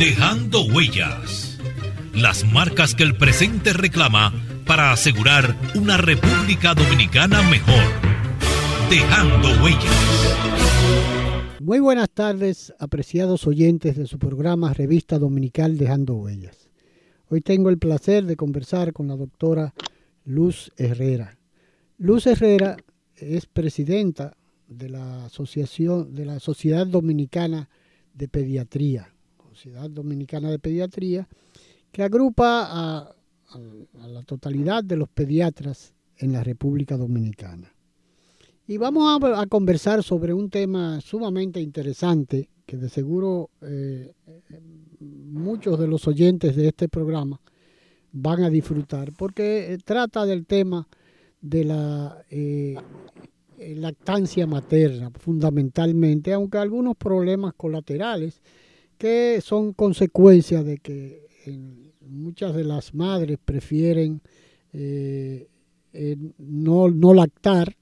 Dejando huellas. Las marcas que el presente reclama para asegurar una República Dominicana mejor. Dejando huellas. Muy buenas tardes, apreciados oyentes de su programa Revista Dominical Dejando Huellas. Hoy tengo el placer de conversar con la doctora Luz Herrera. Luz Herrera es presidenta de la Asociación de la Sociedad Dominicana de Pediatría, Sociedad Dominicana de Pediatría, que agrupa a, la totalidad de los pediatras en la República Dominicana. Y vamos a, conversar sobre un tema sumamente interesante que de seguro eh, muchos de los oyentes de este programa van a disfrutar, porque eh, trata del tema de la eh, lactancia materna, fundamentalmente, aunque algunos problemas colaterales que son consecuencia de que muchas de las madres prefieren eh, no, no lactar,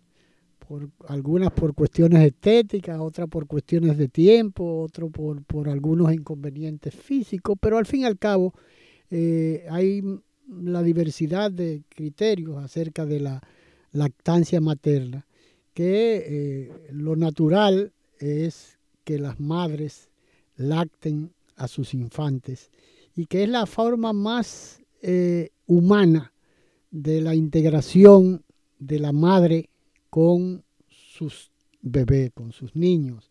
por, algunas por cuestiones estéticas, otras por cuestiones de tiempo, otras por, algunos inconvenientes físicos, pero al fin y al cabo eh, hay la diversidad de criterios acerca de la lactancia materna, que eh, lo natural es que las madres lacten a sus infantes y que es la forma más eh, humana de la integración de la madre con sus bebés, con sus niños.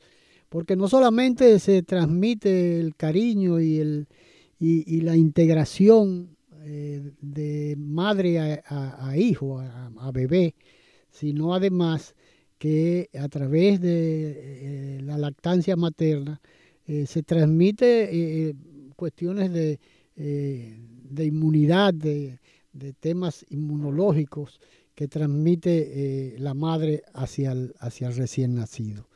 Porque no solamente se transmite el cariño y, el, y, la integración eh, de madre a, hijo, a, bebé, sino además que a través de eh, la lactancia materna eh, se transmite cuestiones de, de inmunidad, de, de, temas inmunológicos que transmite la madre hacia el, hacia el recién nacido.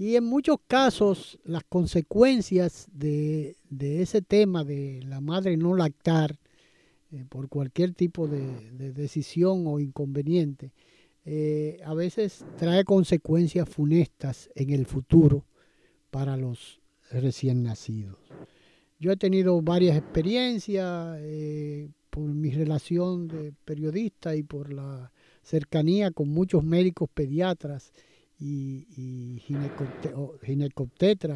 Y en muchos casos las consecuencias de, ese tema de la madre no lactar eh, por cualquier tipo de, decisión o inconveniente, eh, a veces trae consecuencias funestas en el futuro para los recién nacidos. Yo he tenido varias experiencias eh, por mi relación de periodista y por la cercanía con muchos médicos pediatras y, y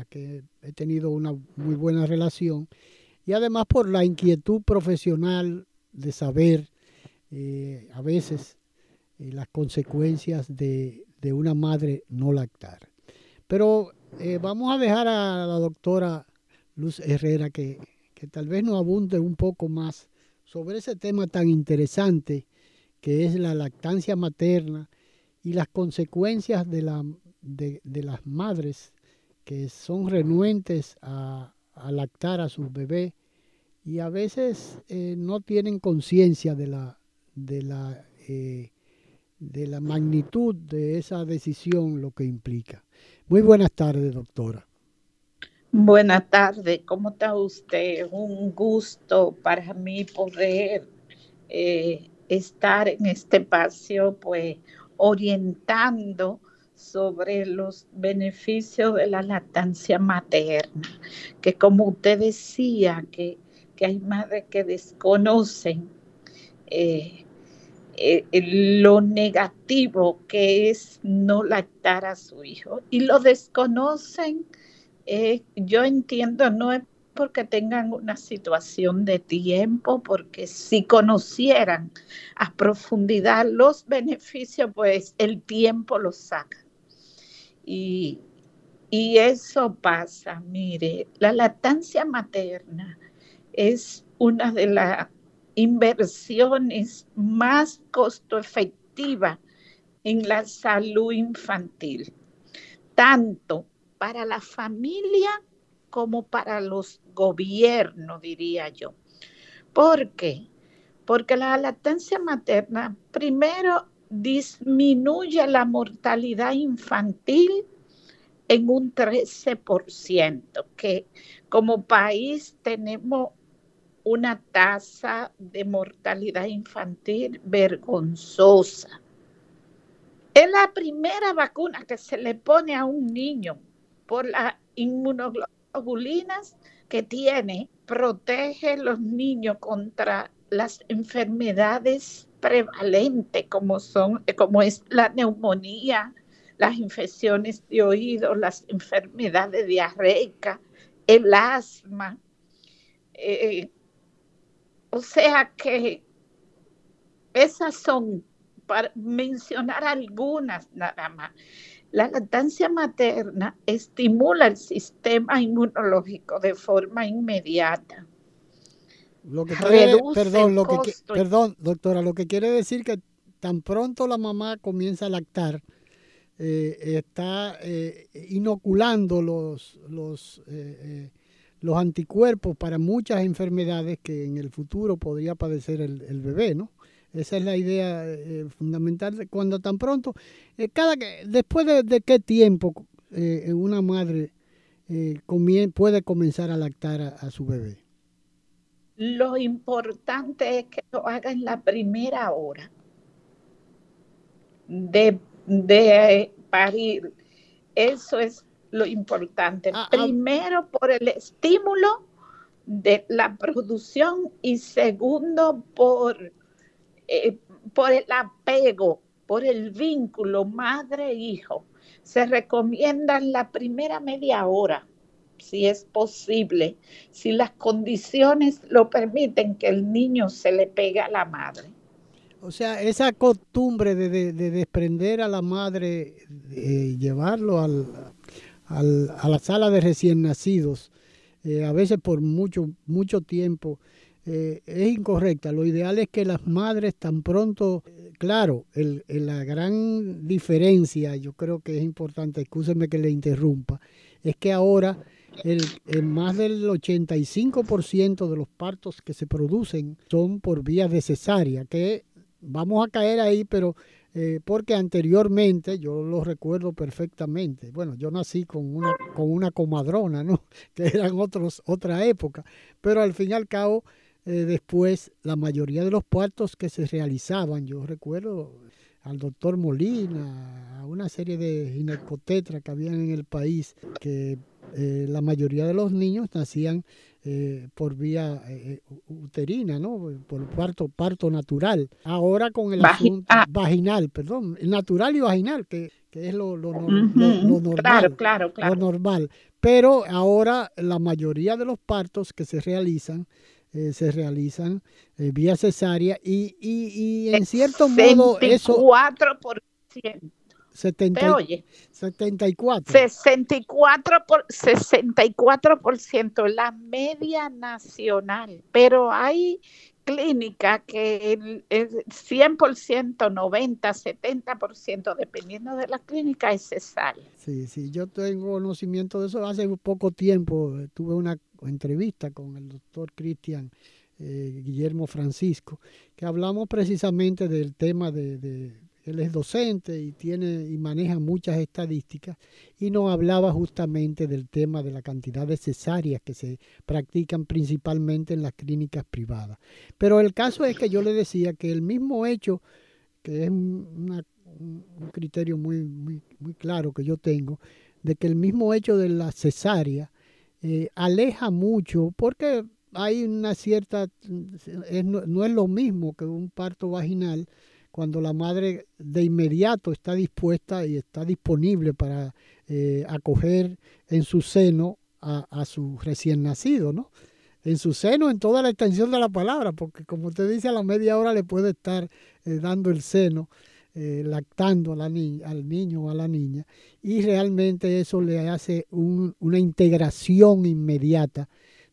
que he tenido una muy buena relación, y además por la inquietud profesional de saber eh, a veces eh, las consecuencias de, una madre no lactar. Pero eh, vamos a dejar a la doctora Luz Herrera que, que tal vez nos abunde un poco más sobre ese tema tan interesante que es la lactancia materna y las consecuencias de, la, de, las madres que son renuentes a, lactar a sus bebés y a veces eh, no tienen conciencia de la, de, la, eh, de la magnitud de esa decisión, lo que implica. Muy buenas tardes, doctora. Buenas tardes, ¿cómo está usted? Un gusto para mí poder eh, estar en este espacio, pues orientando sobre los beneficios de la lactancia materna, que como usted decía, que, hay madres que desconocen eh, eh, lo negativo que es no lactar a su hijo y lo desconocen, eh, yo entiendo, no es porque tengan una situación de tiempo, porque si conocieran a profundidad los beneficios, pues el tiempo los saca. Y, y eso pasa, mire, la lactancia materna es una de las inversiones más costo efectiva en la salud infantil, tanto para la familia como para los gobiernos, diría yo. ¿Por qué? Porque la lactancia materna primero disminuye la mortalidad infantil en un 13%, que como país tenemos una tasa de mortalidad infantil vergonzosa. Es la primera vacuna que se le pone a un niño por la inmunoglobulina inmunoglobulina que tiene protege a los niños contra las enfermedades prevalentes como son como es la neumonía, las infecciones de oído, las enfermedades diarreicas, el asma. Eh, o sea que esas son, para mencionar algunas nada más. La lactancia materna estimula el sistema inmunológico de forma inmediata. Lo que perdón, lo que, perdón, doctora, lo que quiere decir que tan pronto la mamá comienza a lactar, eh, está eh, inoculando los, los, eh, los anticuerpos para muchas enfermedades que en el futuro podría padecer el, bebé, ¿no? Esa es la idea fundamental. Cuando tan pronto, cada después de, qué tiempo una madre puede comenzar a lactar a, su bebé. Lo importante es que lo haga en la primera hora de de parir. Eso es lo importante. Ah, ah. Primero por el estímulo de la producción y segundo por, eh, por el apego, por el vínculo madre-hijo. Se recomienda la primera media hora, si es posible, si las condiciones lo permiten, que el niño se le pegue a la madre. O sea, esa costumbre de, desprender a la madre, de llevarlo al, a la sala de recién nacidos, eh, a veces por mucho, mucho tiempo, eh, es incorrecta. Lo ideal es que las madres tan pronto, eh, claro, el, la gran diferencia, yo creo que es importante, escúcheme que le interrumpa, es que ahora el, el más del 85% de los partos que se producen son por vías de cesárea, que vamos a caer ahí, pero eh, porque anteriormente, yo lo recuerdo perfectamente, bueno, yo nací con una, con una comadrona, ¿no? Que eran otros, otra época, pero al fin y al cabo, eh, después, la mayoría de los partos que se realizaban, yo recuerdo al doctor Molina, a una serie de ginecotetras que habían en el país, que eh, la mayoría de los niños nacían eh, por vía eh, uterina, ¿no? Por parto, parto natural. Ahora con el asunto ah. vaginal, perdón, natural y vaginal, que, es lo, normal. Claro, claro, claro. Lo normal. Pero ahora la mayoría de los partos que se realizan eh, se realizan vía cesárea y, y, y en cierto modo eso... 4%. 70, oye? 74. 64 por, 64% la media nacional, pero hay clínica que el, 100%, 90, 70%, dependiendo de la clínica, es cesárea. Sí, sí, yo tengo conocimiento de eso. Hace poco tiempo tuve una entrevista con el doctor Cristian eh, Guillermo Francisco, que hablamos precisamente del tema de él es docente y tiene y maneja muchas estadísticas y nos hablaba justamente del tema de la cantidad de cesáreas que se practican principalmente en las clínicas privadas. Pero el caso es que yo le decía que el mismo hecho, que es un criterio muy, muy, muy claro que yo tengo, de que el mismo hecho de la cesárea eh, aleja mucho, porque hay una cierta, no es lo mismo que un parto vaginal, cuando la madre de inmediato está dispuesta y está disponible para eh, acoger en su seno a, su recién nacido, ¿no? En su seno, en toda la extensión de la palabra, porque como usted dice, a la media hora le puede estar eh, dando el seno, eh, lactando a la al niño o a la niña, y realmente eso le hace una integración inmediata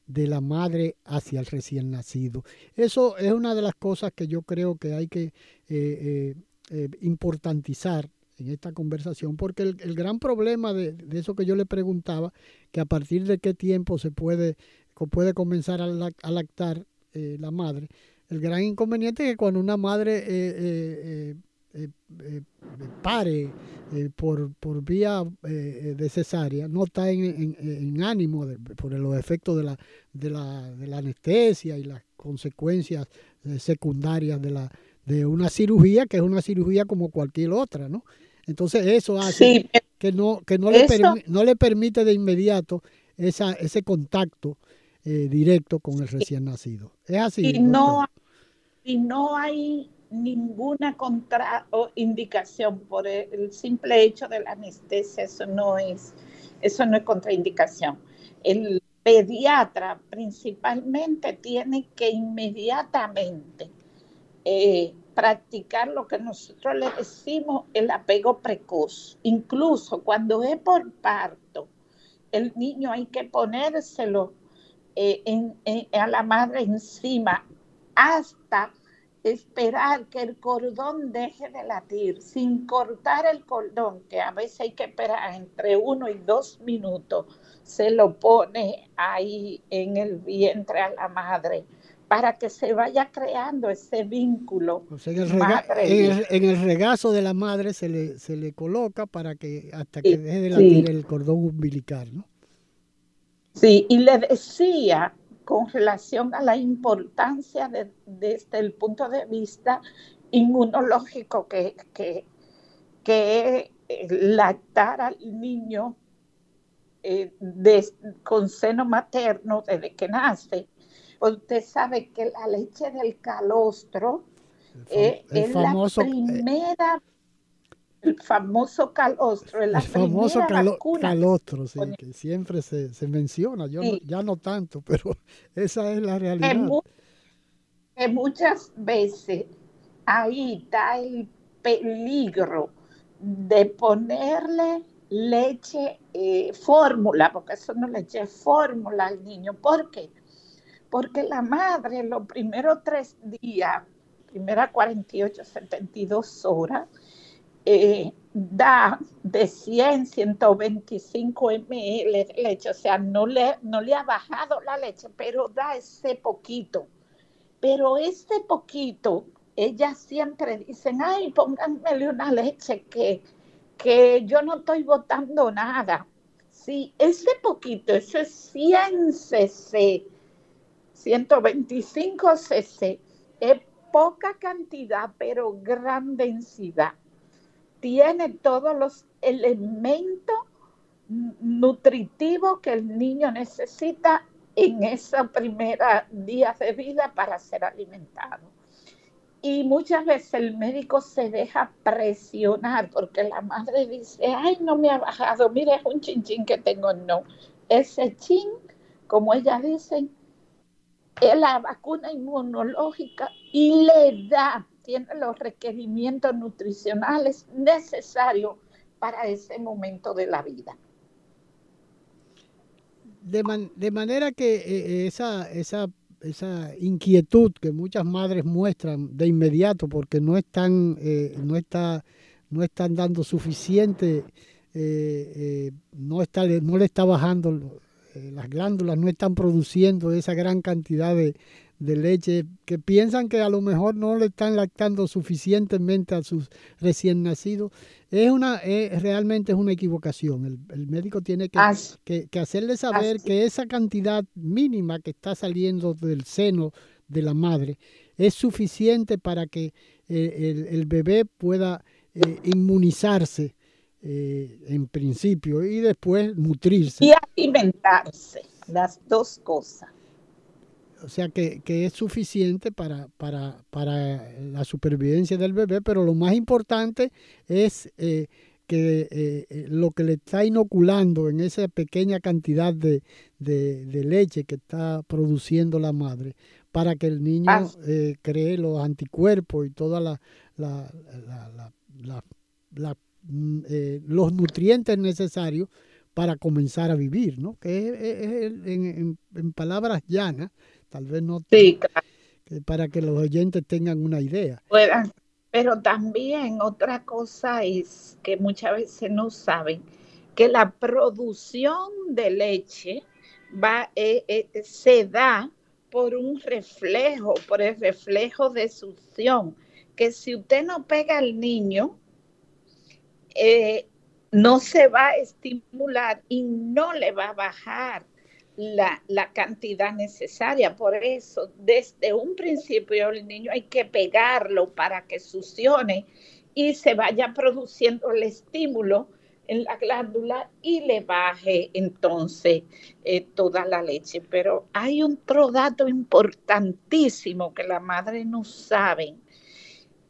de la madre hacia el recién nacido. Eso es una de las cosas que yo creo que hay que eh, eh, eh, importantizar en esta conversación, porque el, gran problema de, eso que yo le preguntaba, que a partir de qué tiempo se puede, puede comenzar a, lactar la madre, el gran inconveniente es que cuando una madre eh, eh, pare eh, por, por vía de cesárea, no está en, ánimo por los efectos de la, de, la, de la anestesia y las consecuencias secundarias de, la, de una cirugía, que es una cirugía como cualquier otra, ¿no? Entonces eso hace que no, que no, le no le permite de inmediato esa, ese contacto eh, directo con el recién nacido. Es así. Y no, y no hay ninguna contraindicación por el simple hecho de la anestesia, eso no es, eso no es contraindicación. El pediatra principalmente tiene que inmediatamente eh, practicar lo que nosotros le decimos el apego precoz. Incluso cuando es por parto, el niño hay que ponérselo eh, a la madre encima hasta esperar que el cordón deje de latir, sin cortar el cordón, que a veces hay que esperar entre uno y dos minutos, se lo pone ahí en el vientre a la madre para que se vaya creando ese vínculo. en, el regazo de la madre se le, se le coloca para que hasta que deje de latir el cordón umbilical, ¿no? Sí, y le decía con relación a la importancia desde el punto de vista inmunológico que, que, que lactar al niño eh, con seno materno desde que nace. Usted sabe que la leche del calostro eh, es la eh, primera el famoso calostro, el famoso calostro, sí, que siempre se, menciona, yo ya no tanto, pero esa es la realidad. Que, muchas veces ahí está el peligro de ponerle leche eh, fórmula, porque eso no leche fórmula al niño. ¿Por qué? Porque la madre los primeros tres días, primera 48, 72 horas, eh, da de 100, 125 ml de leche, o sea, no le, no le ha bajado la leche, pero da ese poquito. Pero ese poquito, ellas siempre dicen, ay, pónganmele una leche que, que yo no estoy botando nada. Sí, ese poquito, ese 100 cc, 125 cc, es poca cantidad, pero gran densidad tiene todos los elementos nutritivos que el niño necesita en esos primeros días de vida para ser alimentado. Y muchas veces el médico se deja presionar porque la madre dice, ay, no me ha bajado, mire, es un chinchín que tengo. No, ese chin, como ella dice, es la vacuna inmunológica y le da tiene los requerimientos nutricionales necesarios para ese momento de la vida. De, manera que eh, eh, esa, esa, esa inquietud que muchas madres muestran de inmediato porque no están, eh, no está, no están dando suficiente, no, está, no le está bajando, las glándulas no están produciendo esa gran cantidad de, de leche que piensan que a lo mejor no le están lactando suficientemente a sus recién nacidos, es una es, realmente es una equivocación. El, médico tiene que, que, hacerle saber que esa cantidad mínima que está saliendo del seno de la madre es suficiente para que eh, el, bebé pueda eh, inmunizarse eh, en principio y después nutrirse. Y alimentarse, las dos cosas. O sea que, es suficiente para, para, para, la supervivencia del bebé, pero lo más importante es eh, que eh, eh, lo que le está inoculando en esa pequeña cantidad de, leche que está produciendo la madre, para que el niño cree los anticuerpos y toda la, mm, los nutrientes necesarios para comenzar a vivir, ¿no? Que es, en, en palabras llanas, Tal vez no. Sí, Para que los oyentes tengan una idea. pero también otra cosa es que muchas veces no saben que la producción de leche va, eh, eh, se da por un reflejo, por el reflejo de succión, que si usted no pega al niño, eh, no se va a estimular y no le va a bajar la, cantidad necesaria. Por eso, desde un principio el niño hay que pegarlo para que succione y se vaya produciendo el estímulo en la glándula y le baje entonces eh, toda la leche. Pero hay otro dato importantísimo que la madre no sabe,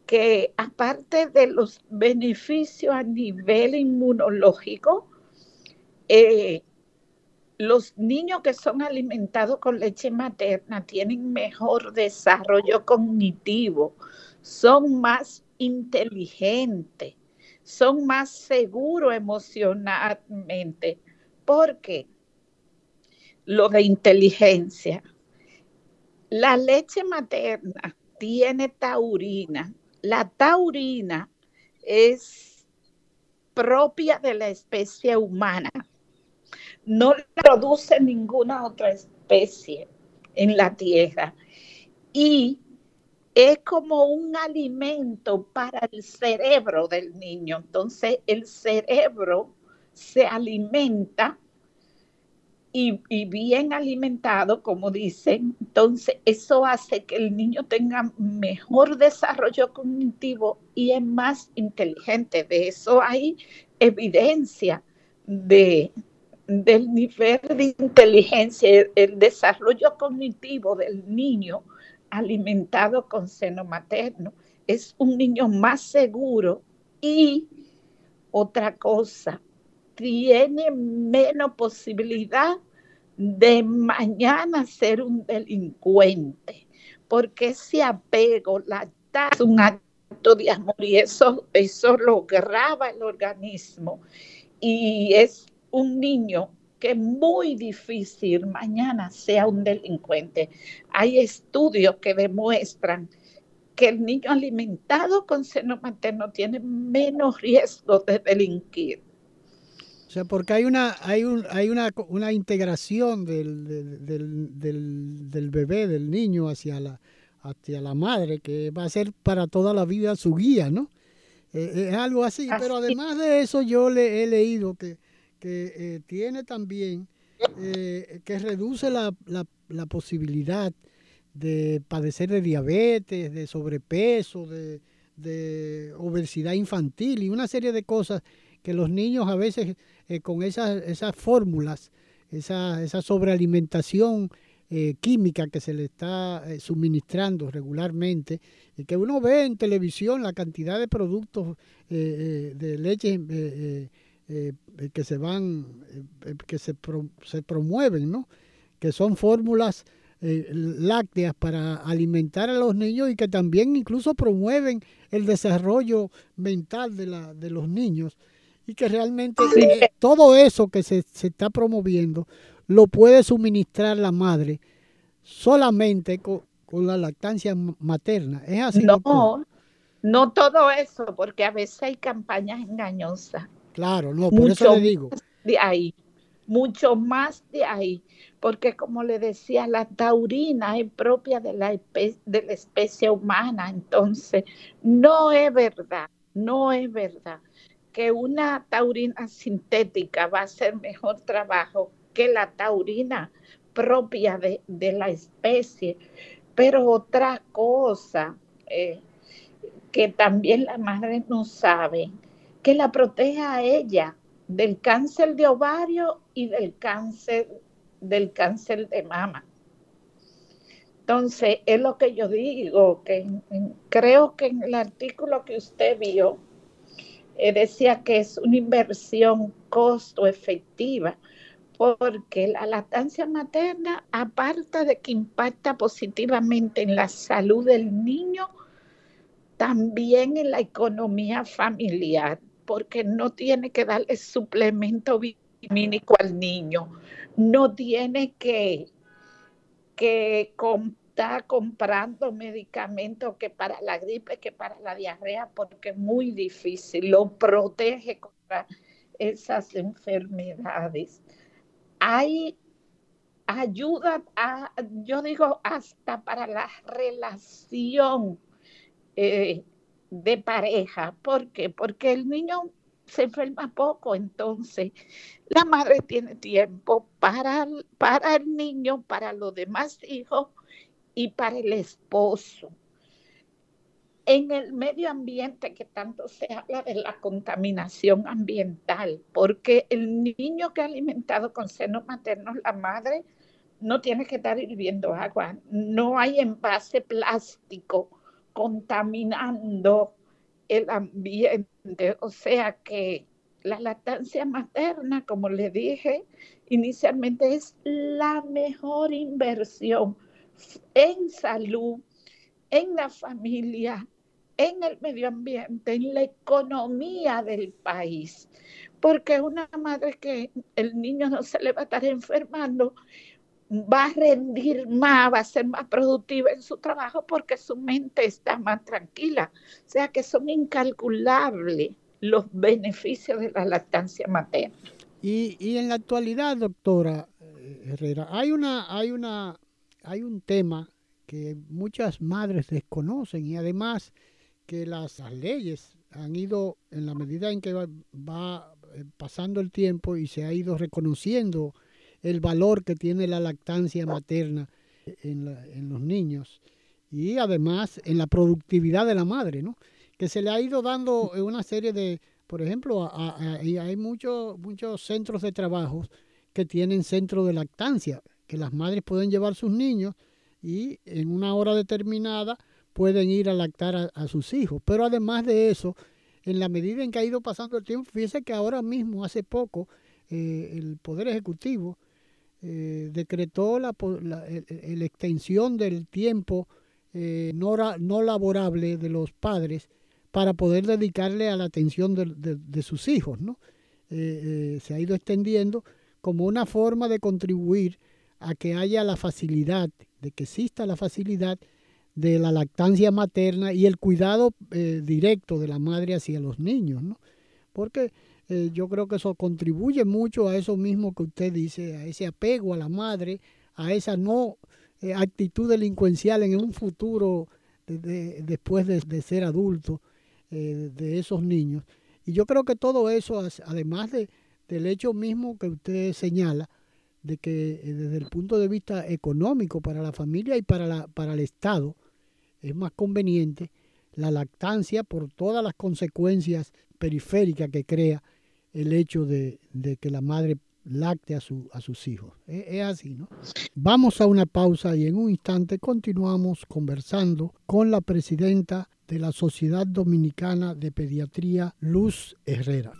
que aparte de los beneficios a nivel inmunológico, eh, los niños que son alimentados con leche materna tienen mejor desarrollo cognitivo, son más inteligentes, son más seguros emocionalmente. porque Lo de inteligencia. La leche materna tiene taurina. La taurina es propia de la especie humana. No produce ninguna otra especie en la tierra. Y es como un alimento para el cerebro del niño. Entonces el cerebro se alimenta y, bien alimentado, como dicen. Entonces eso hace que el niño tenga mejor desarrollo cognitivo y es más inteligente. De eso hay evidencia de, del nivel de inteligencia, el desarrollo cognitivo del niño alimentado con seno materno. Es un niño más seguro y otra cosa, tiene menos posibilidad de mañana ser un delincuente, porque ese apego, la es un acto de amor y eso, eso lo graba el organismo y es un niño que es muy difícil mañana sea un delincuente. Hay estudios que demuestran que el niño alimentado con seno materno tiene menos riesgo de delinquir. O sea, porque hay una, hay un, hay una, una integración del, del, bebé, del niño hacia la, hacia la madre, que va a ser para toda la vida su guía, ¿no? Eh, es algo así, pero además de eso yo le he leído que que eh, tiene también, eh, que reduce la, la, posibilidad de padecer de diabetes, de sobrepeso, de, obesidad infantil y una serie de cosas que los niños a veces eh, con esas, esas fórmulas, esa, esa sobrealimentación química que se le está suministrando regularmente, y que uno ve en televisión la cantidad de productos de leche eh, que se van, eh, que se, se, promueven, ¿no? Que son fórmulas eh, lácteas para alimentar a los niños y que también incluso promueven el desarrollo mental de, la, de los niños y que realmente todo eso que se, se, está promoviendo lo puede suministrar la madre solamente con, la lactancia materna. ¿Es así? No, no todo eso, porque a veces hay campañas engañosas Claro, no, por eso le digo. De ahí, mucho más de ahí, porque como le decía, la taurina es propia de la, de la especie humana, entonces no es verdad, no es verdad que una taurina sintética va a hacer mejor trabajo que la taurina propia de, la especie. Pero otra cosa eh, que también la madre no sabe que la proteja a ella del cáncer de ovario y del cáncer del cáncer de mama. Entonces, es lo que yo digo, que creo que en el artículo que usted vio, eh, decía que es una inversión costo efectiva, porque la lactancia materna, aparte de que impacta positivamente en la salud del niño, también en la economía familiar porque no tiene que darle suplemento vitamínico al niño, no tiene que, que estar comprando medicamentos que para la gripe, que para la diarrea, porque es muy difícil, lo protege contra esas enfermedades. Hay ayuda, a, yo digo, hasta para la relación eh, de pareja. ¿Por qué? Porque el niño se enferma poco, entonces la madre tiene tiempo para, para el niño, para los demás hijos y para el esposo. en el medio ambiente que tanto se habla de la contaminación ambiental, porque el niño que ha alimentado con seno materno, la madre no tiene que estar hirviendo agua, no hay envase plástico contaminando el ambiente, o sea que la lactancia materna, como le dije inicialmente, es la mejor inversión en salud, en la familia, en el medio ambiente, en la economía del país. Porque una madre que el niño no se le va a estar enfermando, va a rendir más, va a ser más productiva en su trabajo porque su mente está más tranquila. O sea que son incalculables los beneficios de la lactancia materna. Y, y en la actualidad, doctora eh, Herrera, hay una, hay una, hay un tema que muchas madres desconocen y además que las, leyes han ido en la medida en que va, eh, pasando el tiempo y se ha ido reconociendo el valor que tiene la lactancia materna en, en, los niños y además en la productividad de la madre, ¿no? que se le ha ido dando una serie de, por ejemplo, hay muchos muchos centros de trabajo que tienen centro de lactancia, que las madres pueden llevar sus niños y en una hora determinada pueden ir a lactar a, sus hijos. Pero además de eso, en la medida en que ha ido pasando el tiempo, fíjese que ahora mismo, hace poco, eh, el Poder Ejecutivo eh, decretó la, la, extensión del tiempo eh, no, no laborable de los padres para poder dedicarle a la atención de, sus hijos. ¿no? Eh, se ha ido extendiendo como una forma de contribuir a que haya la facilidad, de que exista la facilidad de la lactancia materna y el cuidado directo de la madre hacia los niños, ¿no? Porque yo creo que eso contribuye mucho a eso mismo que usted dice, a ese apego a la madre, a esa no actitud delincuencial en un futuro después de, ser adulto, eh, de esos niños. Y yo creo que todo eso, además de, del hecho mismo que usted señala, de que eh, desde el punto de vista económico para la familia y para, la, para el Estado es más conveniente la lactancia por todas las consecuencias periféricas que crea el hecho de, que la madre lacte a, su, a sus hijos. Es, es, así, ¿no? Vamos a una pausa y en un instante continuamos conversando con la presidenta de la Sociedad Dominicana de Pediatría Luz Herrera.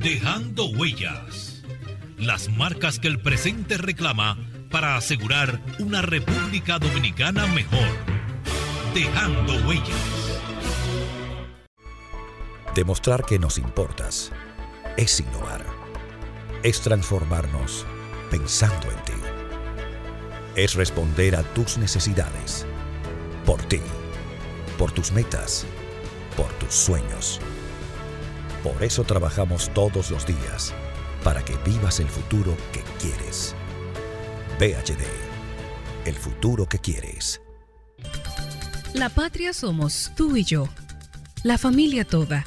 Dejando huellas. Las marcas que el presente reclama para asegurar una República Dominicana mejor. Dejando huellas. Demostrar que nos importas es innovar. Es transformarnos pensando en ti. Es responder a tus necesidades. Por ti por tus metas, por tus sueños. Por eso trabajamos todos los días, para que vivas el futuro que quieres. VHD, el futuro que quieres. La patria somos tú y yo, la familia toda,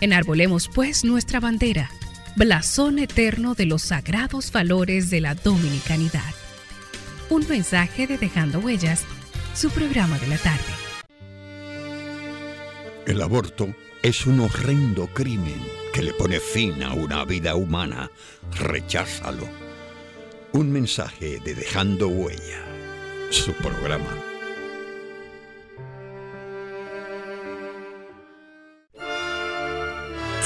Enarbolemos pues nuestra bandera, blasón eterno de los sagrados valores de la dominicanidad. Un mensaje de Dejando Huellas su programa de la tarde. El aborto es un horrendo crimen que le pone fin a una vida humana. Recházalo. Un mensaje de Dejando Huella, su programa.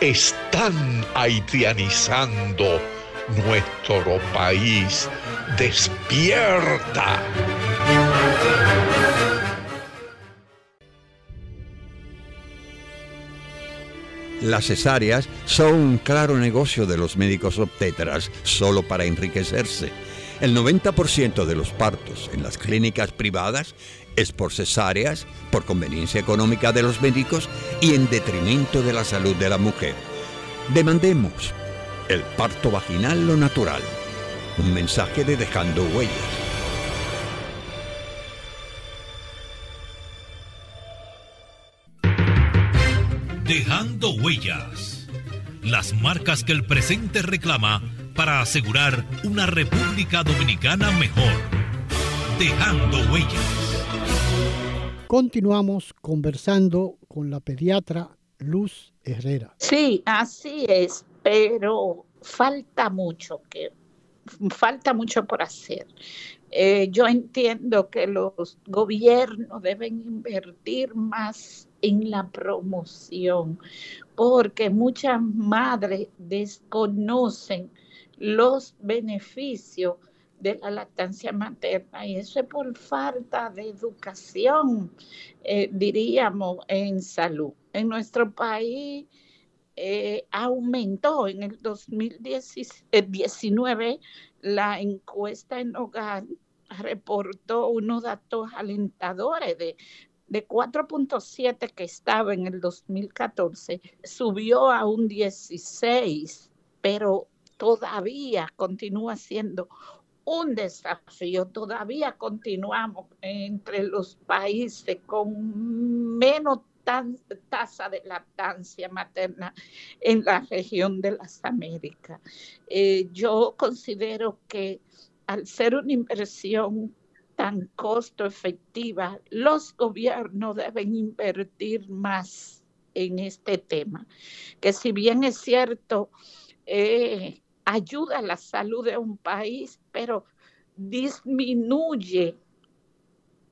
Están haitianizando nuestro país. Despierta. Las cesáreas son un claro negocio de los médicos obstetras solo para enriquecerse. El 90% de los partos en las clínicas privadas es por cesáreas, por conveniencia económica de los médicos y en detrimento de la salud de la mujer. Demandemos el parto vaginal lo natural. Un mensaje de Dejando Huellas. Dejando Huellas. Las marcas que el presente reclama para asegurar una República Dominicana mejor. Dejando Huellas. Continuamos conversando con la pediatra Luz Herrera. Sí, así es, pero falta mucho que falta mucho por hacer. Eh, yo entiendo que los gobiernos deben invertir más en la promoción, porque muchas madres desconocen los beneficios de la lactancia materna y eso es por falta de educación, eh, diríamos, en salud. En nuestro país eh, aumentó en el 2019 eh, la encuesta en hogar reportó unos datos alentadores de, de 4.7 que estaba en el 2014, subió a un 16, pero todavía continúa siendo un desafío. Todavía continuamos entre los países con menos tasa de lactancia materna en la región de las Américas. Eh, yo considero que al ser una inversión tan costo efectiva, los gobiernos deben invertir más en este tema, que si bien es cierto, eh, ayuda a la salud de un país, pero disminuye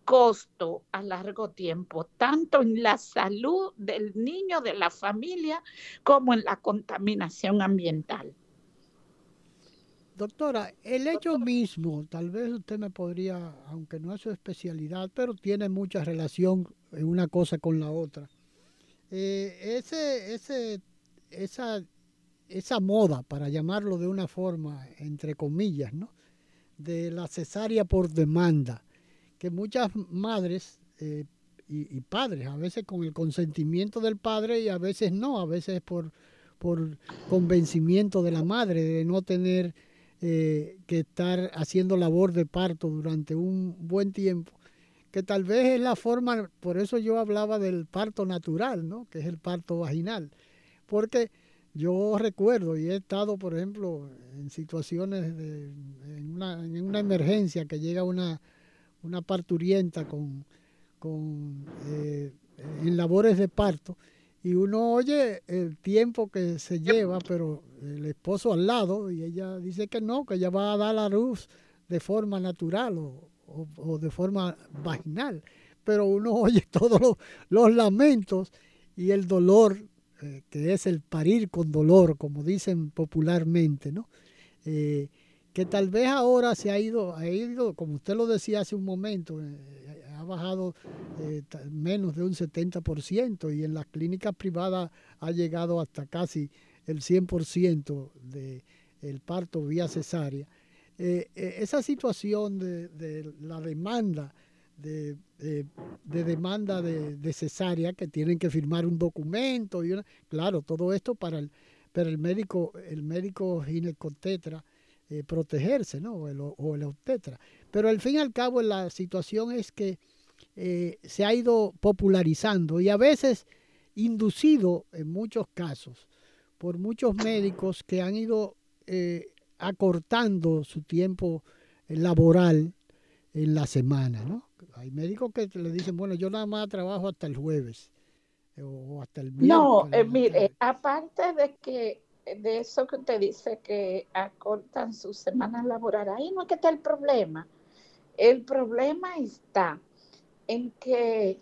costo a largo tiempo, tanto en la salud del niño, de la familia, como en la contaminación ambiental. Doctora, el hecho mismo, tal vez usted me podría, aunque no es su especialidad, pero tiene mucha relación una cosa con la otra. Eh, ese, ese, esa, esa moda, para llamarlo de una forma, entre comillas, ¿no? de la cesárea por demanda, que muchas madres eh, y, padres, a veces con el consentimiento del padre y a veces no, a veces por, por convencimiento de la madre de no tener eh, que estar haciendo labor de parto durante un buen tiempo, que tal vez es la forma, por eso yo hablaba del parto natural, ¿no? que es el parto vaginal, porque yo recuerdo y he estado, por ejemplo, en situaciones de en una, en una emergencia que llega una una parturienta con, con eh, en labores de parto y uno oye el tiempo que se lleva, pero el esposo al lado y ella dice que no, que ella va a dar la luz de forma natural o, de forma vaginal, pero uno oye todos los, lamentos y el dolor, eh, que es el parir con dolor, como dicen popularmente, ¿no? Eh, que tal vez ahora se ha ido, ha ido, como usted lo decía hace un momento, eh, ha bajado menos de un 70% y en las clínicas privadas ha llegado hasta casi el 100% del el parto vía cesárea. Esa situación de, la demanda de, demanda de, cesárea que tienen que firmar un documento y claro todo esto para el para el médico el médico ginecotetra eh, protegerse, ¿no? O el, o el, obstetra. Pero al fin y al cabo la situación es que eh, se ha ido popularizando y a veces inducido en muchos casos por muchos médicos que han ido eh, acortando su tiempo laboral en la semana, ¿no? Hay médicos que le dicen, bueno, yo nada más trabajo hasta el jueves eh, o hasta el viernes. No, eh, mire, aparte de que de eso que usted dice que acortan su semana laboral, ahí no es que está el problema. El problema está en que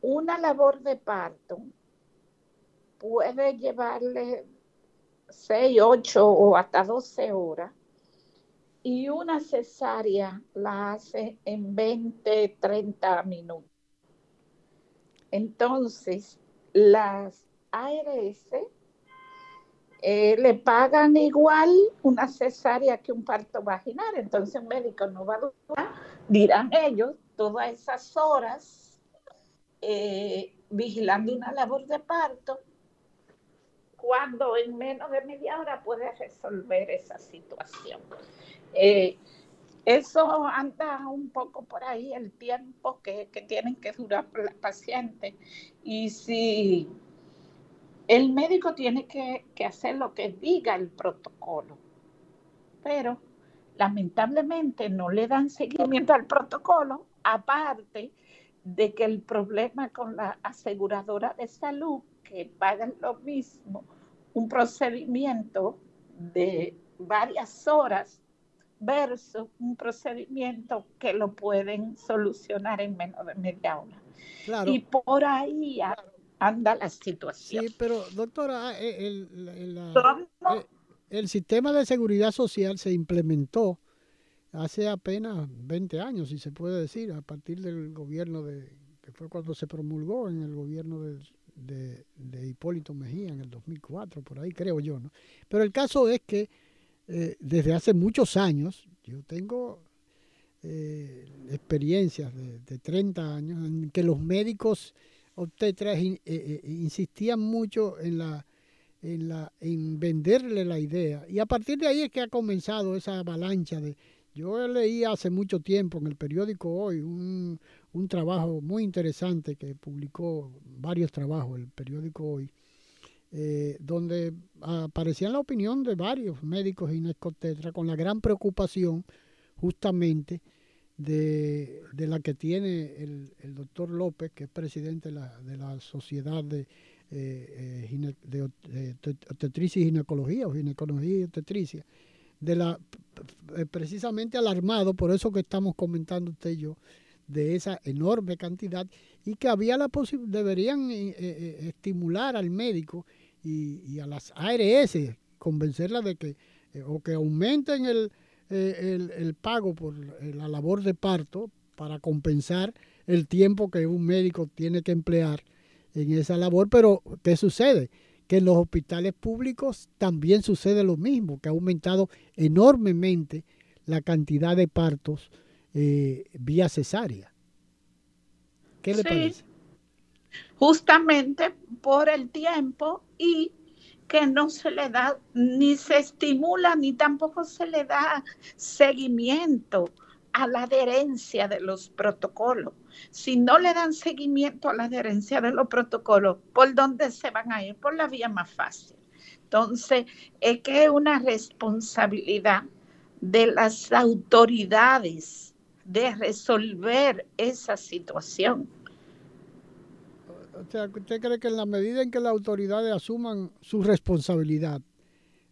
una labor de parto puede llevarle 6, 8 o hasta 12 horas y una cesárea la hace en 20, 30 minutos. Entonces, las ARS eh, le pagan igual una cesárea que un parto vaginal. Entonces, un médico no va a dudar, dirán ellos, todas esas horas eh, vigilando una labor de parto, cuando en menos de media hora puede resolver esa situación. Eh, eso anda un poco por ahí el tiempo que, tienen que durar las pacientes. Y si el médico tiene que, que, hacer lo que diga el protocolo, pero lamentablemente no le dan seguimiento al protocolo, aparte de que el problema con la aseguradora de salud, que pagan lo mismo, un procedimiento de varias horas versus un procedimiento que lo pueden solucionar en menos de media hora. Y por ahí anda la situación. Sí, pero doctora, eh, el, eh, el, sistema de seguridad social se implementó hace apenas 20 años, si se puede decir, a partir del gobierno de, que fue cuando se promulgó en el gobierno de, de Hipólito Mejía en el 2004, por ahí creo yo, ¿no? Pero el caso es que eh, desde hace muchos años, yo tengo eh, experiencias de, 30 años en que los médicos obstetras eh, insistían mucho en la, en la en venderle la idea. Y a partir de ahí es que ha comenzado esa avalancha de yo leí hace mucho tiempo en el periódico Hoy un, un trabajo muy interesante que publicó varios trabajos el periódico Hoy eh, donde aparecía la opinión de varios médicos ginecotetra con la gran preocupación justamente de, la que tiene el, doctor López, que es presidente de la, de la Sociedad de, eh, eh de, Obstetricia y Ginecología, o Ginecología y Obstetricia, de la, eh, precisamente alarmado, por eso que estamos comentando usted y yo, de esa enorme cantidad y que había la deberían estimular al médico y, a las ARS, convencerlas de que eh, o que aumenten eh, el, el, pago por eh, la labor de parto para compensar el tiempo que un médico tiene que emplear en esa labor, pero ¿qué sucede? Que en los hospitales públicos también sucede lo mismo, que ha aumentado enormemente la cantidad de partos vía cesárea. ¿Qué le parece? Justamente por el tiempo y que no se le da, ni se estimula, ni tampoco se le da seguimiento a la adherencia de los protocolos. Si no le dan seguimiento a la adherencia de los protocolos, ¿por dónde se van a ir? Por la vía más fácil. Entonces, es que es una responsabilidad de las autoridades de resolver esa situación ¿usted cree que en la medida en que las autoridades asuman su responsabilidad,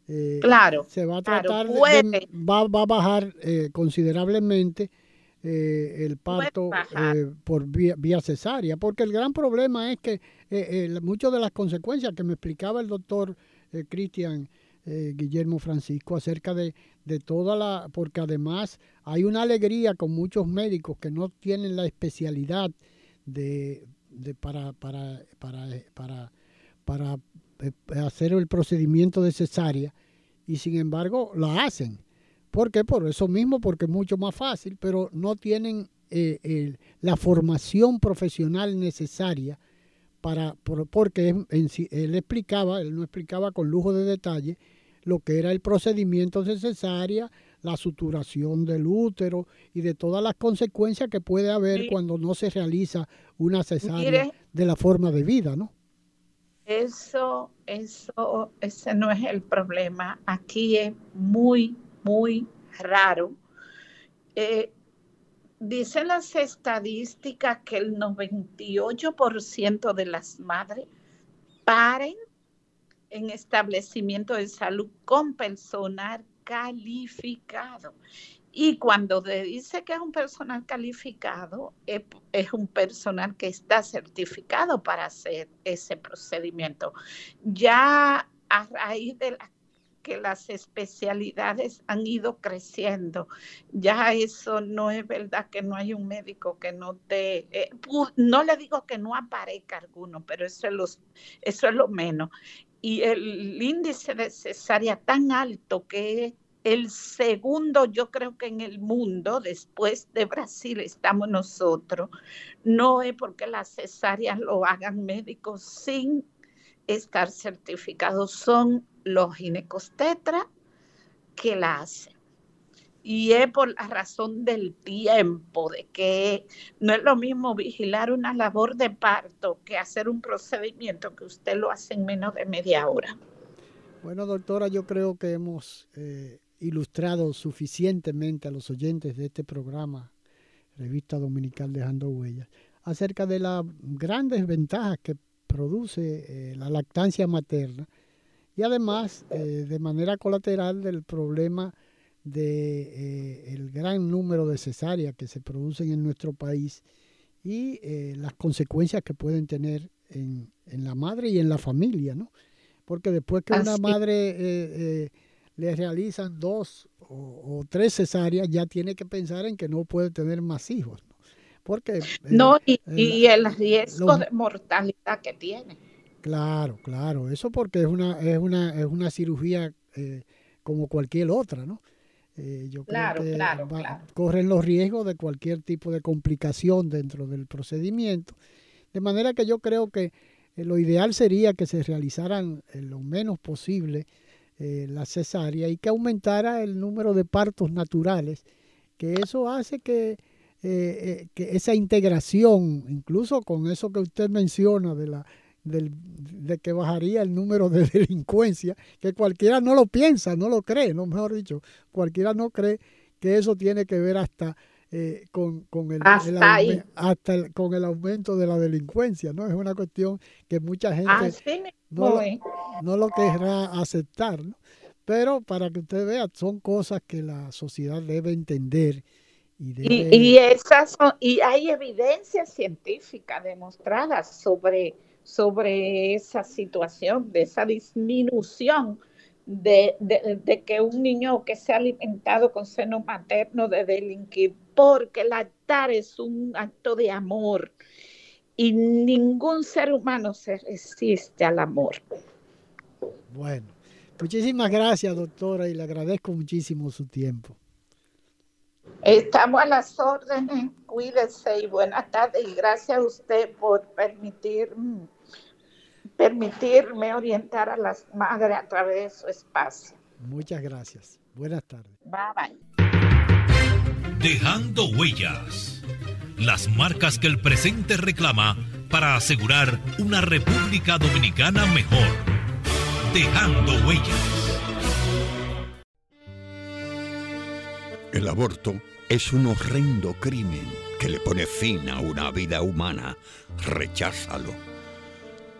eh, claro, se va a tratar de, va, a bajar eh, considerablemente eh, el parto por vía, cesárea? Porque el gran problema es que muchas de las consecuencias que me explicaba el doctor Cristian Guillermo Francisco acerca de, de toda la, porque además hay una alegría con muchos médicos que no tienen la especialidad de para, para, para, para, para eh, hacer el procedimiento de cesárea y sin embargo la hacen. ¿Por qué? Por eso mismo, porque es mucho más fácil, pero no tienen eh, la formación profesional necesaria para, porque él explicaba, él no explicaba con lujo de detalle lo que era el procedimiento de cesárea, la suturación del útero y de todas las consecuencias que puede haber cuando no se realiza una cesárea de la forma de vida, ¿no? eso, eso, ese no es el problema. Aquí es muy, muy raro. Eh, dicen las estadísticas que el 98% de las madres paren en establecimiento de salud con personal calificado. Y cuando dice que es un personal calificado, es, es, un personal que está certificado para hacer ese procedimiento. Ya a raíz de la que las especialidades han ido creciendo. Ya eso no es verdad que no hay un médico que no te, eh, no le digo que no aparezca alguno, pero eso es, los, eso es lo menos. Y el índice de cesárea tan alto que es el segundo, yo creo que en el mundo, después de Brasil, estamos nosotros. No es porque las cesáreas lo hagan médicos sin estar certificados, son los ginecostetras que la hacen. Y es por la razón del tiempo, de que no es lo mismo vigilar una labor de parto que hacer un procedimiento que usted lo hace en menos de media hora. Bueno, doctora, yo creo que hemos eh, ilustrado suficientemente a los oyentes de este programa, Revista Dominical Dejando Huellas, acerca de las grandes ventajas que produce eh, la lactancia materna y además eh, de manera colateral del problema de eh, el gran número de cesáreas que se producen en nuestro país y eh, las consecuencias que pueden tener en, en, la madre y en la familia, ¿no? Porque después que una madre le realizan dos o, tres cesáreas, ya tiene que pensar en que no puede tener más hijos, ¿no? Porque... no, y, y el riesgo de mortalidad que tiene. Claro, claro, eso porque es una, es una, es una cirugía eh, como cualquier otra, ¿no? Eh, yo claro, creo que claro, claro. corren los riesgos de cualquier tipo de complicación dentro del procedimiento. De manera que yo creo que eh, lo ideal sería que se realizaran lo menos posible la cesárea y que aumentara el número de partos naturales, que eso hace que, que esa integración, incluso con eso que usted menciona de la del, de que bajaría el número de delincuencia, que cualquiera no lo piensa, no lo cree, no mejor dicho, cualquiera no cree que eso tiene que ver hasta eh, con, con, el, hasta, hasta con el aumento de la delincuencia, ¿no? Es una cuestión que mucha gente no, lo, no, lo, querrá aceptar, ¿no? Pero para que usted vea, son cosas que la sociedad debe entender. Y, debe... y, y esas son, y hay evidencia científica demostrada sobre sobre esa situación, de esa disminución de, que un niño que se ha alimentado con seno materno de delinquir, porque lactar es un acto de amor y ningún ser humano se resiste al amor. Bueno, muchísimas gracias doctora y le agradezco muchísimo su tiempo. Estamos a las órdenes, cuídese y buenas tardes y gracias a usted por permitir, permitirme orientar a las madres a través de su espacio. Muchas gracias. Buenas tardes. Bye bye. Dejando huellas. Las marcas que el presente reclama para asegurar una República Dominicana mejor. Dejando huellas. El aborto es un horrendo crimen que le pone fin a una vida humana. Recházalo.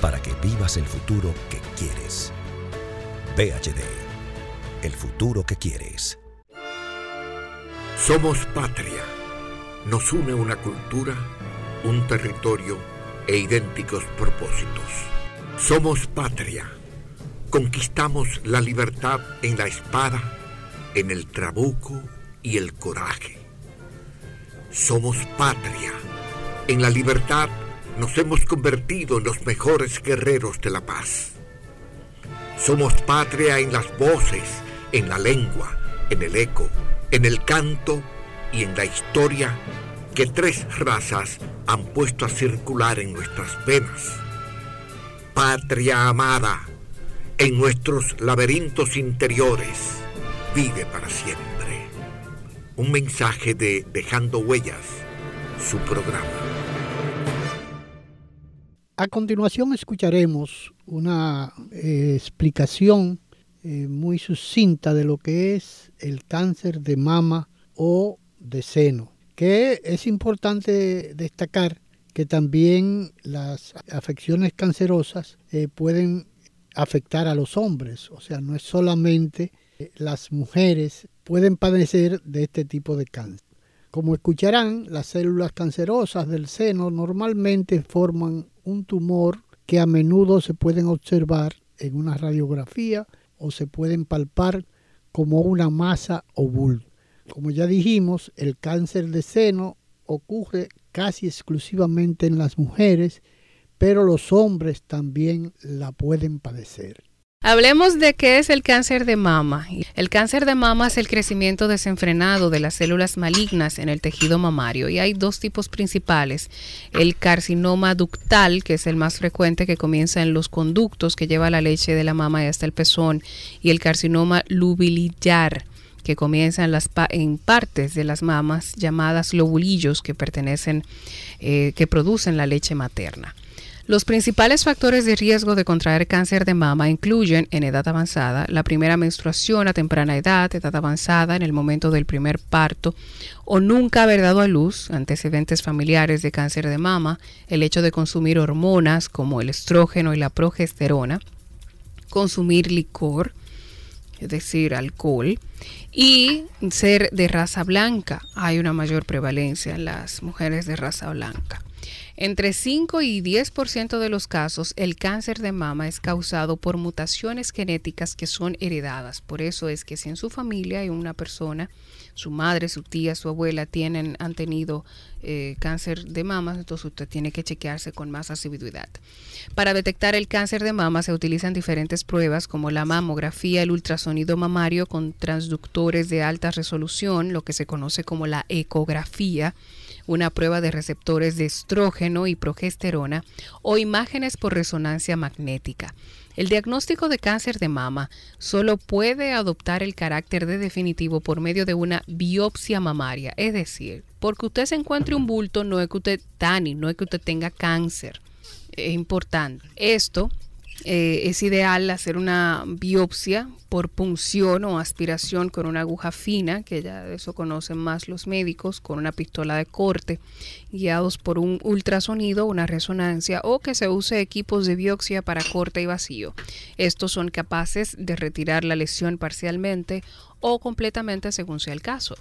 para que vivas el futuro que quieres. VHD, el futuro que quieres. Somos patria. Nos une una cultura, un territorio e idénticos propósitos. Somos patria. Conquistamos la libertad en la espada, en el trabuco y el coraje somos patria. En la libertad nos hemos convertido en los mejores guerreros de la paz. Somos patria en las voces, en la lengua, en el eco, en el canto y en la historia que tres razas han puesto a circular en nuestras venas. Patria amada, en nuestros laberintos interiores, vive para siempre. Un mensaje de Dejando Huellas, su programa. A continuación escucharemos una eh, explicación eh, muy sucinta de lo que es el cáncer de mama o de seno, que es importante destacar que también las afecciones cancerosas eh, pueden afectar a los hombres, o sea, no es solamente las mujeres pueden padecer de este tipo de cáncer. Como escucharán, las células cancerosas del seno normalmente forman un tumor que a menudo se pueden observar en una radiografía o se pueden palpar como una masa o bulto. Como ya dijimos, el cáncer de seno ocurre casi exclusivamente en las mujeres, pero los hombres también la pueden padecer. Hablemos de qué es el cáncer de mama. El cáncer de mama es el crecimiento desenfrenado de las células malignas en el tejido mamario y hay dos tipos principales. El carcinoma ductal, que es el más frecuente que comienza en los conductos que lleva la leche de la mama y hasta el pezón, y el carcinoma lubilillar que comienza en, las en partes de las mamas llamadas lobulillos que pertenecen, eh, que producen la leche materna. Los principales factores de riesgo de contraer cáncer de mama incluyen en edad avanzada, la primera menstruación a temprana edad, edad avanzada en el momento del primer parto o nunca haber dado a luz, antecedentes familiares de cáncer de mama, el hecho de consumir hormonas como el estrógeno y la progesterona, consumir licor, es decir, alcohol, y ser de raza blanca. Hay una mayor prevalencia en las mujeres de raza blanca. Entre 5 y 10% de los casos, el cáncer de mama es causado por mutaciones genéticas que son heredadas. Por eso es que si en su familia hay una persona, su madre, su tía, su abuela tienen, han tenido eh, cáncer de mama, entonces usted tiene que chequearse con más asiduidad. Para detectar el cáncer de mama se utilizan diferentes pruebas como la mamografía, el ultrasonido mamario con transductores de alta resolución, lo que se conoce como la ecografía una prueba de receptores de estrógeno y progesterona o imágenes por resonancia magnética. El diagnóstico de cáncer de mama solo puede adoptar el carácter de definitivo por medio de una biopsia mamaria, es decir, porque usted se encuentre un bulto no es que usted tani, no es que usted tenga cáncer. Es importante. Esto eh, es ideal hacer una biopsia por punción o aspiración con una aguja fina, que ya eso conocen más los médicos, con una pistola de corte, guiados por un ultrasonido, una resonancia o que se use equipos de biopsia para corte y vacío. Estos son capaces de retirar la lesión parcialmente o completamente según sea el caso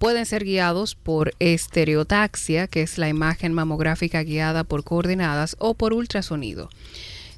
pueden ser guiados por estereotaxia, que es la imagen mamográfica guiada por coordenadas, o por ultrasonido.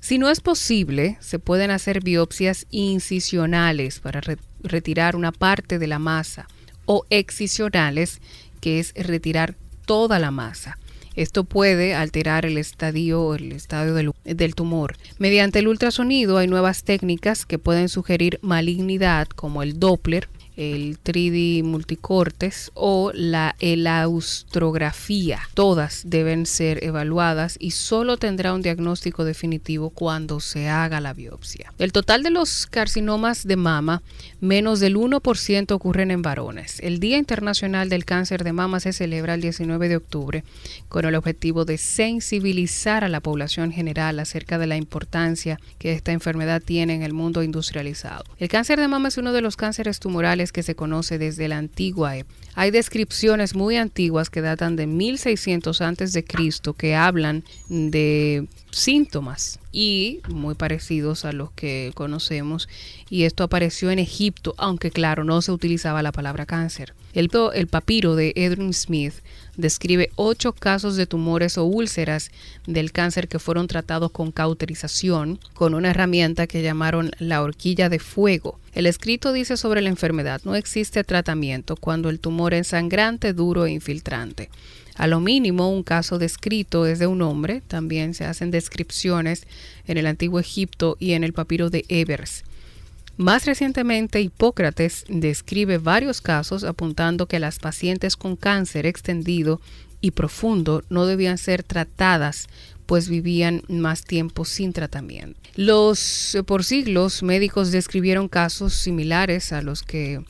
Si no es posible, se pueden hacer biopsias incisionales para retirar una parte de la masa o excisionales, que es retirar toda la masa. Esto puede alterar el estadio, el estadio del, del, tumor. Mediante el ultrasonido hay nuevas técnicas que pueden sugerir malignidad como el Doppler, el 3D multicortes o la elaustrografía. Todas deben ser evaluadas y solo tendrá un diagnóstico definitivo cuando se haga la biopsia. El total de los carcinomas de mama, menos del 1% ocurren en varones. El Día Internacional del Cáncer de Mama se celebra el 19 de octubre con el objetivo de sensibilizar a la población general acerca de la importancia que esta enfermedad tiene en el mundo industrializado. El cáncer de mama es uno de los cánceres tumorales que se conoce desde la antigua época. Hay descripciones muy antiguas que datan de 1600 antes de Cristo que hablan de síntomas y muy parecidos a los que conocemos y esto apareció en Egipto, aunque claro, no se utilizaba la palabra cáncer. El, el papiro de Edwin Smith describe ocho casos de tumores o úlceras del cáncer que fueron tratados con cauterización con una herramienta que llamaron la horquilla de fuego. El escrito dice sobre la enfermedad, no existe tratamiento cuando el tumor es sangrante, duro e infiltrante. A lo mínimo, un caso descrito es de un hombre. También se hacen descripciones en el antiguo Egipto y en el papiro de Ebers. Más recientemente, Hipócrates describe varios casos apuntando que las pacientes con cáncer extendido y profundo no debían ser tratadas pues vivían más tiempo sin tratamiento. Los por siglos médicos describieron casos similares a los que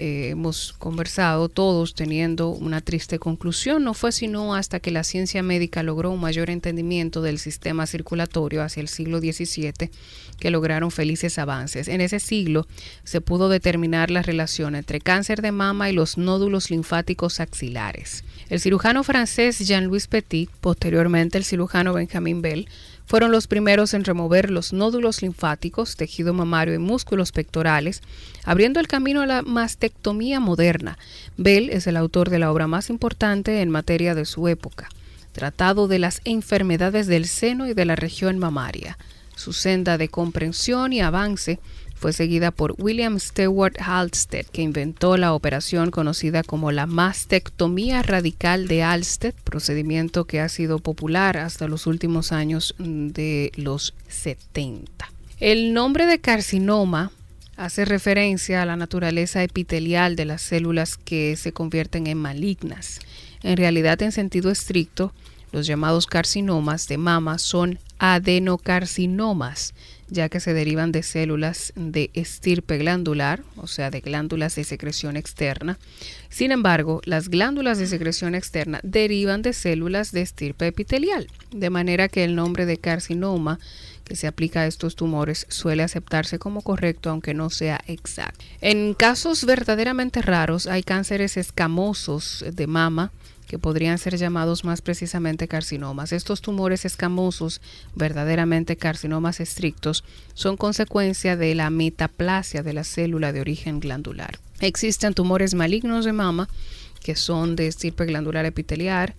eh, hemos conversado todos teniendo una triste conclusión. No fue sino hasta que la ciencia médica logró un mayor entendimiento del sistema circulatorio hacia el siglo XVII que lograron felices avances. En ese siglo se pudo determinar la relación entre cáncer de mama y los nódulos linfáticos axilares. El cirujano francés Jean-Louis Petit, posteriormente el cirujano Benjamin Bell, fueron los primeros en remover los nódulos linfáticos, tejido mamario y músculos pectorales, abriendo el camino a la mastectomía moderna. Bell es el autor de la obra más importante en materia de su época, Tratado de las enfermedades del seno y de la región mamaria. Su senda de comprensión y avance fue seguida por William Stewart Halstead, que inventó la operación conocida como la mastectomía radical de Halstead, procedimiento que ha sido popular hasta los últimos años de los 70. El nombre de carcinoma hace referencia a la naturaleza epitelial de las células que se convierten en malignas. En realidad, en sentido estricto, los llamados carcinomas de mama son adenocarcinomas, ya que se derivan de células de estirpe glandular, o sea, de glándulas de secreción externa. Sin embargo, las glándulas de secreción externa derivan de células de estirpe epitelial, de manera que el nombre de carcinoma que se aplica a estos tumores suele aceptarse como correcto aunque no sea exacto. En casos verdaderamente raros hay cánceres escamosos de mama que podrían ser llamados más precisamente carcinomas. Estos tumores escamosos, verdaderamente carcinomas estrictos, son consecuencia de la metaplasia de la célula de origen glandular. Existen tumores malignos de mama que son de estirpe glandular epiteliar,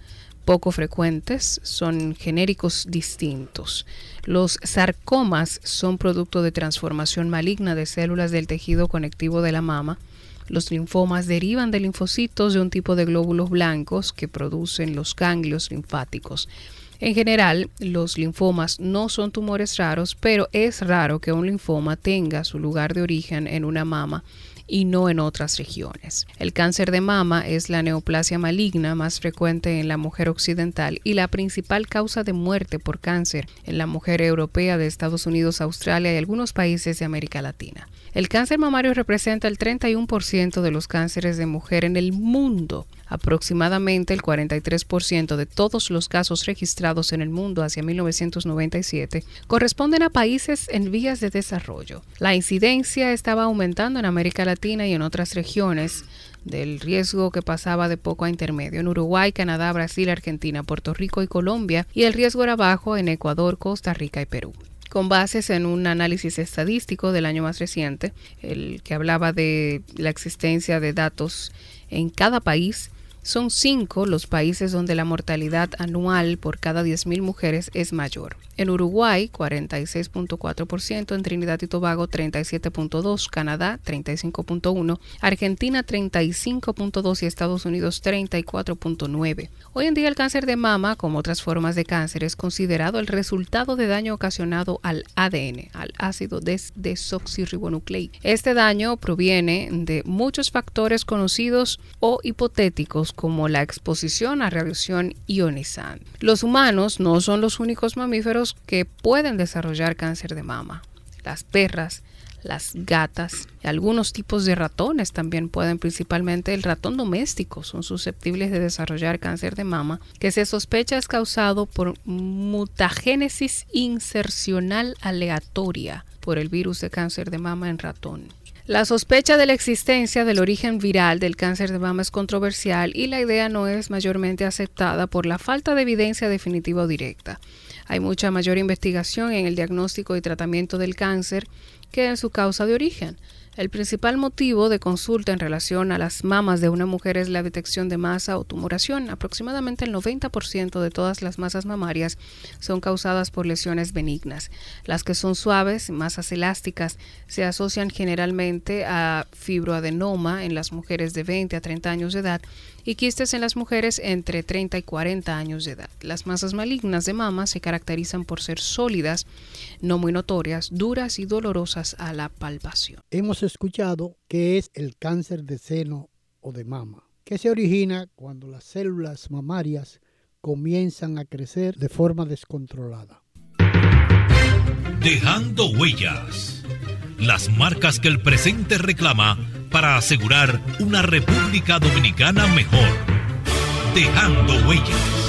poco frecuentes, son genéricos distintos. Los sarcomas son producto de transformación maligna de células del tejido conectivo de la mama los linfomas derivan de linfocitos de un tipo de glóbulos blancos que producen los ganglios linfáticos. En general, los linfomas no son tumores raros, pero es raro que un linfoma tenga su lugar de origen en una mama y no en otras regiones. El cáncer de mama es la neoplasia maligna más frecuente en la mujer occidental y la principal causa de muerte por cáncer en la mujer europea de Estados Unidos, Australia y algunos países de América Latina. El cáncer mamario representa el 31% de los cánceres de mujer en el mundo. Aproximadamente el 43% de todos los casos registrados en el mundo hacia 1997 corresponden a países en vías de desarrollo. La incidencia estaba aumentando en América Latina y en otras regiones del riesgo que pasaba de poco a intermedio en Uruguay, Canadá, Brasil, Argentina, Puerto Rico y Colombia, y el riesgo era bajo en Ecuador, Costa Rica y Perú con bases en un análisis estadístico del año más reciente, el que hablaba de la existencia de datos en cada país son cinco los países donde la mortalidad anual por cada 10.000 mujeres es mayor. En Uruguay, 46.4%, en Trinidad y Tobago, 37.2%, Canadá, 35.1%, Argentina, 35.2% y Estados Unidos, 34.9%. Hoy en día el cáncer de mama, como otras formas de cáncer, es considerado el resultado de daño ocasionado al ADN, al ácido desoxirribonucleico. Este daño proviene de muchos factores conocidos o hipotéticos como la exposición a radiación ionizante. Los humanos no son los únicos mamíferos que pueden desarrollar cáncer de mama. Las perras, las gatas algunos tipos de ratones también pueden, principalmente el ratón doméstico, son susceptibles de desarrollar cáncer de mama, que se sospecha es causado por mutagénesis insercional aleatoria por el virus de cáncer de mama en ratón. La sospecha de la existencia del origen viral del cáncer de mama es controversial y la idea no es mayormente aceptada por la falta de evidencia definitiva o directa. Hay mucha mayor investigación en el diagnóstico y tratamiento del cáncer que en su causa de origen. El principal motivo de consulta en relación a las mamas de una mujer es la detección de masa o tumoración. Aproximadamente el 90% de todas las masas mamarias son causadas por lesiones benignas. Las que son suaves, masas elásticas, se asocian generalmente a fibroadenoma en las mujeres de 20 a 30 años de edad y quistes en las mujeres entre 30 y 40 años de edad. Las masas malignas de mama se caracterizan por ser sólidas, no muy notorias, duras y dolorosas a la palpación. Hemos escuchado que es el cáncer de seno o de mama, que se origina cuando las células mamarias comienzan a crecer de forma descontrolada. Dejando huellas. Las marcas que el presente reclama para asegurar una República Dominicana mejor. Dejando huellas.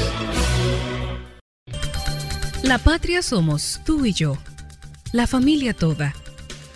La patria somos tú y yo, la familia toda,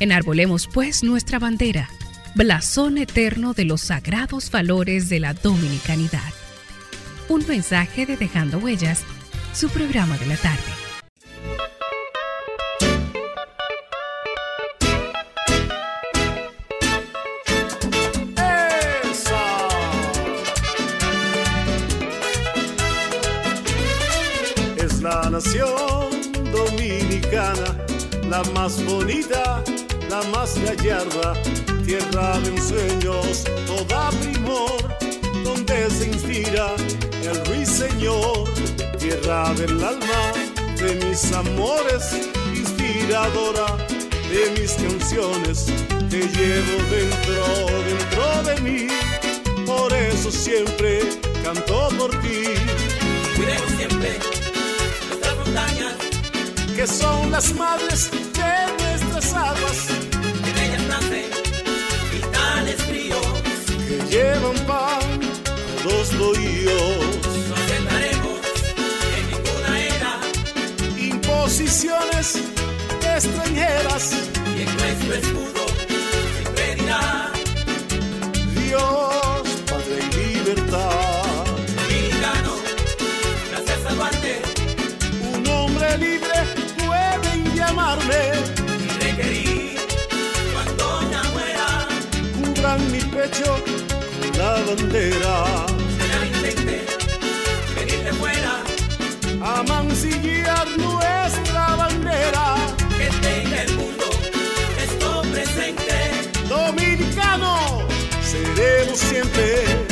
Enarbolemos pues nuestra bandera, blasón eterno de los sagrados valores de la dominicanidad. Un mensaje de Dejando Huellas, su programa de la tarde. dominicana, la más bonita, la más gallarda, tierra de ensueños, toda primor, donde se inspira el ruiseñor, tierra del alma, de mis amores, inspiradora de mis canciones, que llevo dentro, dentro de mí, por eso siempre canto por ti. Cuidemos siempre que son las madres de nuestras aguas. Llevan pan a los bohíos. No aceptaremos en ninguna era imposiciones extranjeras. Y en nuestro escudo siempre dirá Dios, Padre y libertad. Dominicano, gracias a Duarte. Un hombre libre pueden llamarme y requerir cuando ya muera. Cubran mi pecho bandera. Será intente venir de fuera. A mancillar nuestra bandera. Que tenga el mundo esto presente. Dominicano, seremos siempre.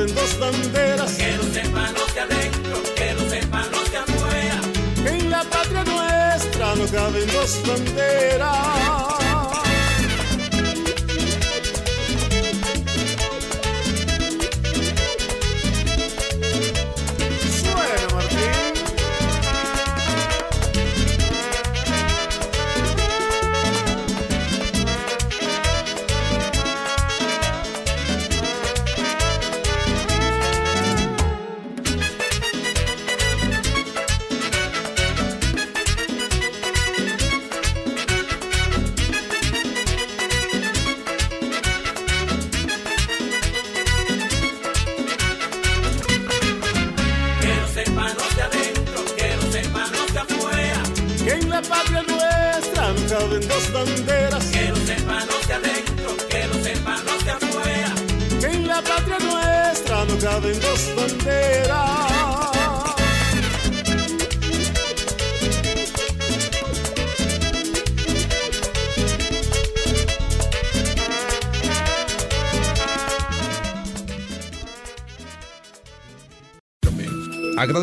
Caben dos banderas. Que no sepan los de adentro, que no sepan los de afuera. En la patria nuestra no caben dos banderas.